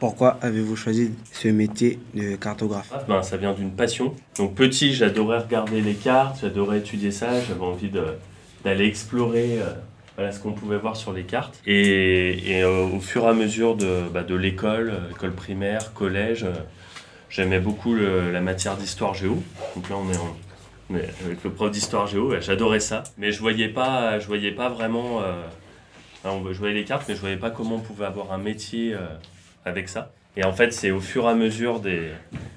Pourquoi avez-vous choisi ce métier de cartographe ah, ben, Ça vient d'une passion. Donc petit, j'adorais regarder les cartes, j'adorais étudier ça, j'avais envie d'aller explorer voilà, ce qu'on pouvait voir sur les cartes. Et, euh, au fur et à mesure de, bah, l'école, euh, école primaire, collège, euh, j'aimais beaucoup la matière d'histoire géo. Donc là, on est en, avec le prof d'histoire géo, j'adorais ça. Mais je voyais pas, je voyais pas vraiment. je voyais les cartes, mais je voyais pas comment on pouvait avoir un métier avec ça. Et en fait, c'est au fur et à mesure des,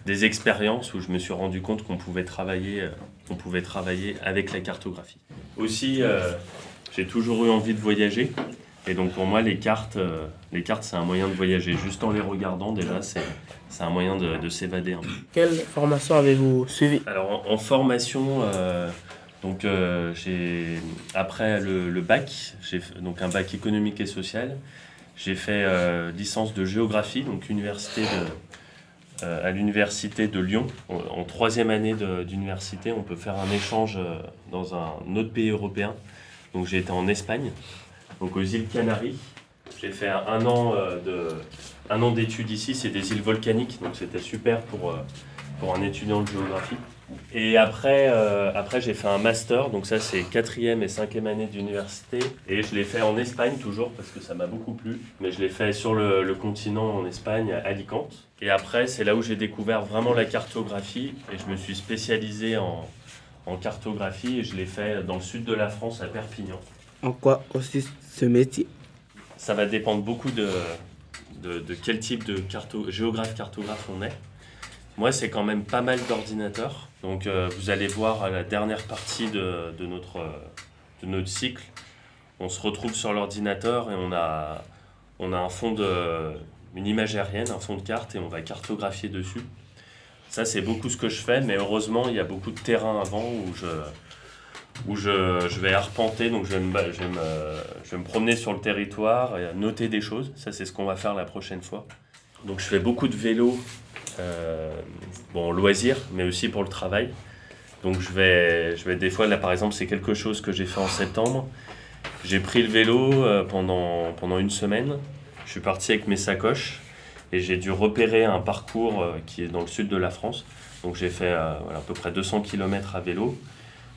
des expériences où je me suis rendu compte qu'on pouvait travailler, on pouvait travailler avec la cartographie. Aussi, j'ai toujours eu envie de voyager. Et donc pour moi, les cartes, euh, les cartes c'est un moyen de voyager. Juste en les regardant, déjà, c'est, c'est un moyen de, de s'évader. Quelle formation avez-vous suivi Alors en, formation, euh, donc, euh, j'ai, après le, le, bac, j'ai donc un bac économique et social, j'ai fait licence de géographie, donc université de, à l'université de Lyon. En, troisième année d'université, on peut faire un échange dans un autre pays européen. Donc j'ai été en Espagne, donc aux îles Canaries. J'ai fait un an euh, un an d'études ici, c'est des îles volcaniques, donc c'était super pour, euh, pour un étudiant de géographie. Et après, euh, après j'ai fait un master, donc ça c'est quatrième et cinquième année d'université, et je l'ai fait en Espagne toujours parce que ça m'a beaucoup plu, mais je l'ai fait sur le, le, continent en Espagne, à Alicante. Et après, c'est là où j'ai découvert vraiment la cartographie, et je me suis spécialisé en, en cartographie et je l'ai fait dans le sud de la France, à Perpignan. En quoi aussi ce métier? Ça va dépendre beaucoup de, de, quel type de carto, géographe cartographe on est. Moi, c'est quand même pas mal d'ordinateurs. Donc, euh, vous allez voir à la dernière partie de, de, notre, de notre cycle, on se retrouve sur l'ordinateur et on a, on a un fond de, une image aérienne, un fond de carte et on va cartographier dessus. Ça, c'est beaucoup ce que je fais, mais heureusement, il y a beaucoup de terrain avant où je, où je, je vais arpenter, donc je vais, me, je, vais me, je vais me promener sur le territoire et noter des choses. Ça, c'est ce qu'on va faire la prochaine fois. Donc, je fais beaucoup de vélo, euh, bon, loisir, mais aussi pour le travail. Donc, je vais, je vais des fois, là par exemple, c'est quelque chose que j'ai fait en septembre. J'ai pris le vélo euh, pendant, pendant une semaine. Je suis parti avec mes sacoches et j'ai dû repérer un parcours euh, qui est dans le sud de la France. Donc j'ai fait euh, à peu près 200 km à vélo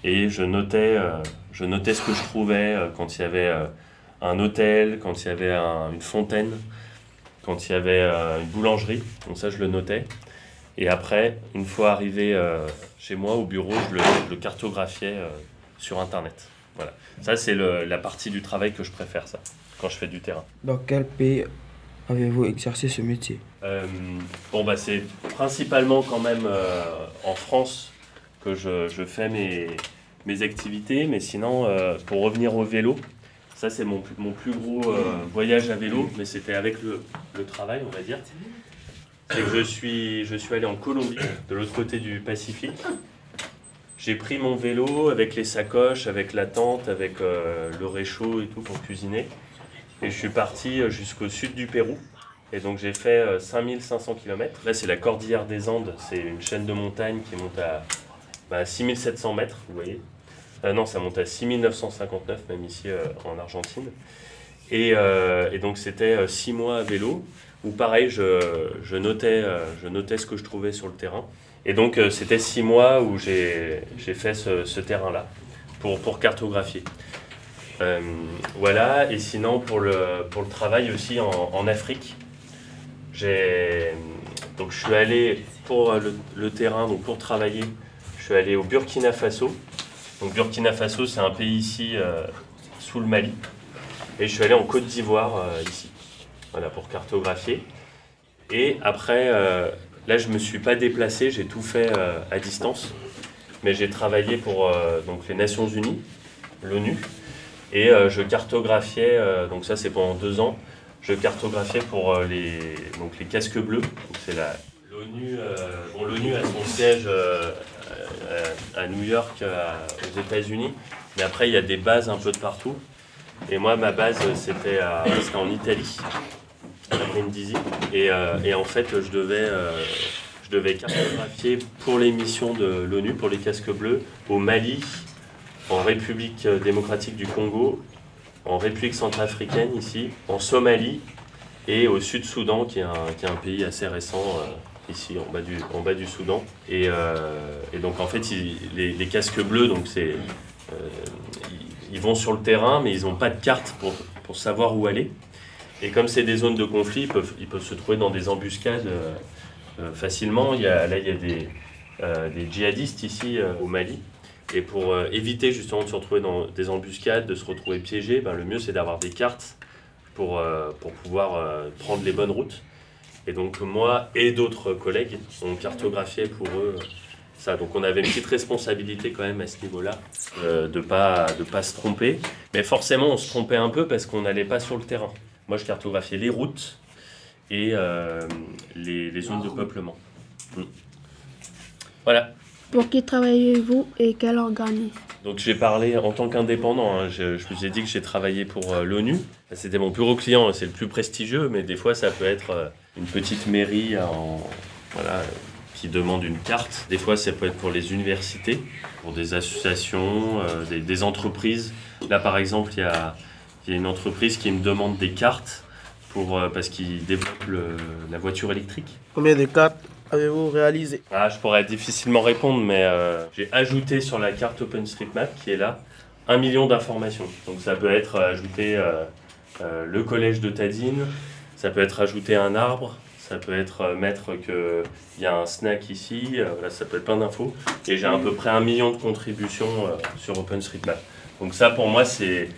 et je notais, euh, je notais ce que je trouvais quand il y avait un hôtel, quand il y avait une fontaine, quand il y avait une boulangerie. Donc ça, je le notais. Et après, une fois arrivé chez moi au bureau, je le, le cartographiais sur Internet. Voilà. Ça, c'est la partie du travail que je préfère, ça, quand je fais du terrain. Dans quel pays avez-vous exercé ce métier? Euh, Bon, bah, c'est principalement quand même euh, en France que je, je, fais mes, mes activités, mais sinon, euh, pour revenir au vélo, ça c'est mon, plus gros voyage à vélo, mais c'était avec le, travail, on va dire. C'est que je suis, allé en Colombie, de l'autre côté du Pacifique. J'ai pris mon vélo avec les sacoches, avec la tente, avec le réchaud et tout pour cuisiner. Et je suis parti euh, jusqu'au sud du Pérou. Et donc j'ai fait 5500 euh, km. Là c'est la Cordillère des Andes, c'est une chaîne de montagne qui monte à bah, 6700 mètres, vous voyez. Euh, non, ça monte à 6959 même ici en Argentine. Et, et donc c'était 6 mois à vélo, où pareil, je, notais, je notais ce que je trouvais sur le terrain. Et donc c'était 6 mois où j'ai fait ce, terrain-là pour, pour cartographier. Euh, voilà, et sinon pour le, pour le travail aussi en, Afrique, donc je suis allé pour le, le, terrain, donc pour travailler, je suis allé au Burkina Faso. Donc Burkina Faso, c'est un pays ici euh, sous le Mali, et je suis allé en Côte d'Ivoire euh, ici, voilà pour cartographier. Et après, euh, là je me suis pas déplacé, j'ai tout fait à distance, mais j'ai travaillé pour donc les Nations Unies, l'ONU. Et je cartographiais, donc ça c'est pendant deux ans, je cartographiais pour les, donc les casques bleus. C'est l'ONU, l'ONU a son siège à New York, aux États-Unis, mais après il y a des bases un peu de partout. Et moi, ma base, c'était, c'était en Italie, à Brindisi. Et, et, en fait, je devais, je devais cartographier pour les missions de l'ONU, pour les casques bleus, au Mali, en République démocratique du Congo, en République centrafricaine ici, en Somalie et au Sud-Soudan, qui, est un- pays assez récent, euh, ici en bas du, en bas du Soudan. Et, euh, et donc en fait, les, les casques bleus, donc c'est, euh, ils, vont sur le terrain, mais ils n'ont pas de carte pour, pour savoir où aller. Et comme c'est des zones de conflit, ils peuvent, ils peuvent se trouver dans des embuscades euh, facilement. Il y a, là, il y a des, des djihadistes ici au Mali. Et pour éviter justement de se retrouver dans des embuscades, de se retrouver piégé, ben, le mieux c'est d'avoir des cartes pour, pour pouvoir prendre les bonnes routes. Et donc moi et d'autres collègues ont cartographié pour eux ça. Donc on avait une petite responsabilité quand même à ce niveau-là, euh, de ne pas, de pas se tromper. Mais forcément on se trompait un peu parce qu'on n'allait pas sur le terrain. Moi je cartographiais les routes et euh, les, les zones de peuplement. Mm. Voilà. Pour qui travaillez-vous et quel organisme Donc j'ai parlé en tant qu'indépendant. hein. Je, je vous ai dit que j'ai travaillé pour euh, l'ONU. C'était mon plus gros client, c'est le plus prestigieux, mais des fois ça peut être euh, une petite mairie en, voilà, qui demande une carte. Des fois ça peut être pour les universités, pour des associations, euh, des, des entreprises. Là par exemple, il y a, y a une entreprise qui me demande des cartes pour, euh, parce qu'ils développent le- la voiture électrique. Combien de cartes avez-vous réalisé Ah, je pourrais difficilement répondre, mais euh, j'ai ajouté sur la carte OpenStreetMap qui est là un million d'informations. Donc ça peut être ajouté euh, euh, le collège de Tadine, ça peut être ajouter un arbre, ça peut être euh, mettre qu'il y a un snack ici, euh, ça peut être plein d'infos. Et j'ai à peu près un million de contributions euh, sur OpenStreetMap. Donc ça pour moi c'est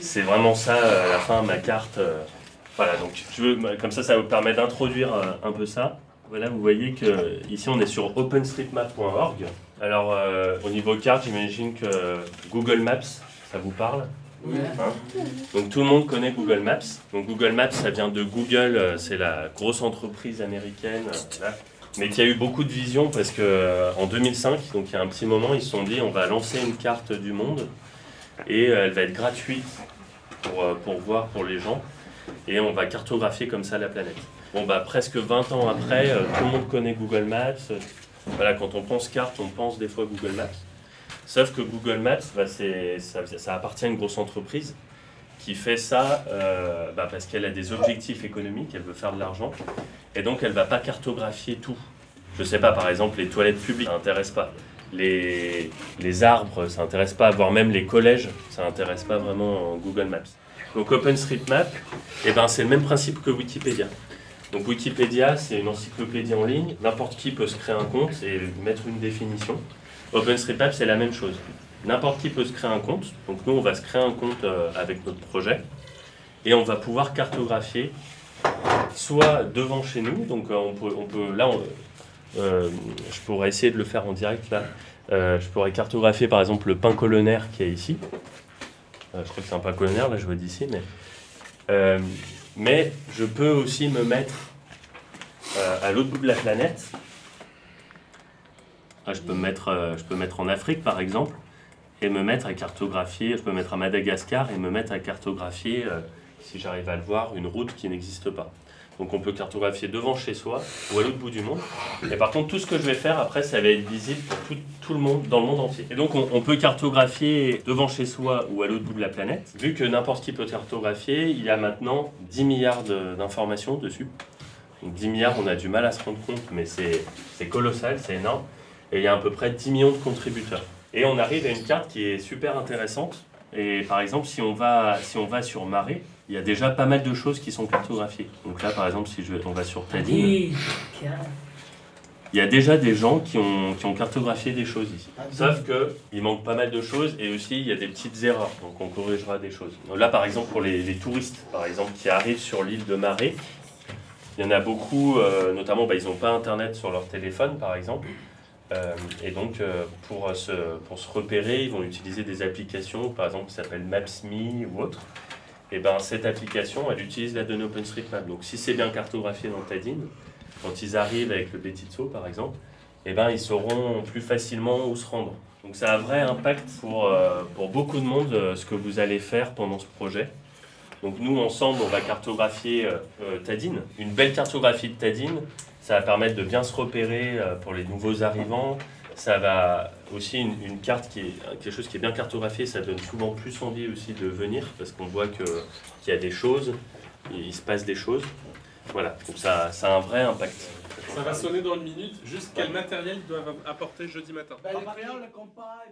c'est vraiment ça à la fin ma carte. voilà, donc je veux, comme ça ça vous permet d'introduire un peu ça. Voilà, vous voyez que ici on est sur openstreetmap.org. Alors au niveau carte, j'imagine que Google Maps, ça vous parle? Hein Donc tout le monde connaît Google Maps. Donc Google Maps, ça vient de Google, euh, c'est la grosse entreprise américaine, euh, voilà. mais qui a eu beaucoup de vision parce que euh, en 2005, donc il y a un petit moment, ils se sont dit on va lancer une carte du monde et euh, elle va être gratuite pour, euh, pour voir pour les gens et on va cartographier comme ça la planète. Bon bah presque 20 ans après, euh, tout le monde connaît Google Maps. Euh, Voilà, quand on pense carte, on pense des fois Google Maps. Sauf que Google Maps, bah, ça, ça appartient à une grosse entreprise qui fait ça euh, bah, parce qu'elle a des objectifs économiques, elle veut faire de l'argent, et donc elle va pas cartographier tout. Je sais pas, par exemple, les toilettes publiques, ça n'intéresse pas. Les, les arbres, ça n'intéresse pas, voire même les collèges, ça n'intéresse pas vraiment en Google Maps. Donc OpenStreetMap, eh ben, c'est le même principe que Wikipédia. Donc Wikipédia, c'est une encyclopédie en ligne, n'importe qui peut se créer un compte et mettre une définition. OpenStreetMap, c'est la même chose. N'importe qui peut se créer un compte. Donc nous, on va se créer un compte euh, avec notre projet et on va pouvoir cartographier soit devant chez nous. Donc euh, on peut, on peut là, on- euh, je pourrais essayer de le faire en direct là. Je pourrais cartographier par exemple le pin colonnaire qui est ici. Je crois que c'est un pin colonnaire, là je vois d'ici, mais mais je peux aussi me mettre à l'autre bout de la planète. Ah, je, peux me mettre, euh, je peux me mettre en Afrique, par exemple, et me mettre à cartographier. Je peux me mettre à Madagascar et me mettre à cartographier, euh, si j'arrive à le voir, une route qui n'existe pas. Donc on peut cartographier devant chez soi ou à l'autre bout du monde. Et par contre, tout ce que je vais faire après, ça va être visible pour tout, tout le monde, dans le monde entier. Et donc on, peut cartographier devant chez soi ou à l'autre bout de la planète. Vu que n'importe qui peut cartographier, il y a maintenant 10 milliards d'informations dessus. Donc 10 milliards, on a du mal à se rendre compte, mais c'est colossal, c'est énorme. Et il y a à peu près 10 millions de contributeurs. Et on arrive à une carte qui est super intéressante. Et par exemple, si on va, si on va sur Marais, il y a déjà pas mal de choses qui sont cartographiées. Donc là, par exemple, si je, on va sur Tadine, il y a déjà des gens qui ont, qui ont cartographié des choses ici. Sauf que il manque pas mal de choses et aussi il y a des petites erreurs. Donc on corrigera des choses. Donc là, par exemple, pour les, les touristes, par exemple, qui arrivent sur l'île de Marais, il y en a beaucoup, euh, notamment, bah, ils n'ont pas internet sur leur téléphone, par exemple. Euh, et donc, euh, pour, se, pour se repérer, ils vont utiliser des applications, par exemple, qui s'appellent Maps.me ou autre. Et ben cette application, elle utilise la donnée OpenStreetMap. Donc, si c'est bien cartographié dans Tadine, quand ils arrivent avec le Betitso, par exemple, eh ben, ils sauront plus facilement où se rendre. Donc, ça a un vrai impact pour, euh, pour beaucoup de monde, euh, ce que vous allez faire pendant ce projet. Donc, nous, ensemble, on va cartographier euh, euh, Tadine. Une belle cartographie de Tadine, ça va permettre de bien se repérer euh, pour les nouveaux arrivants. Ça va aussi une, une carte qui est quelque chose qui est bien cartographié, ça donne souvent plus envie aussi de venir parce qu'on voit que qu'il y a des choses, il se passe des choses. Voilà, donc ça, ça a un vrai impact. Ça va sonner dans une minute. Juste quel matériel ils doivent apporter jeudi matin? Ben, le crayon, le compas,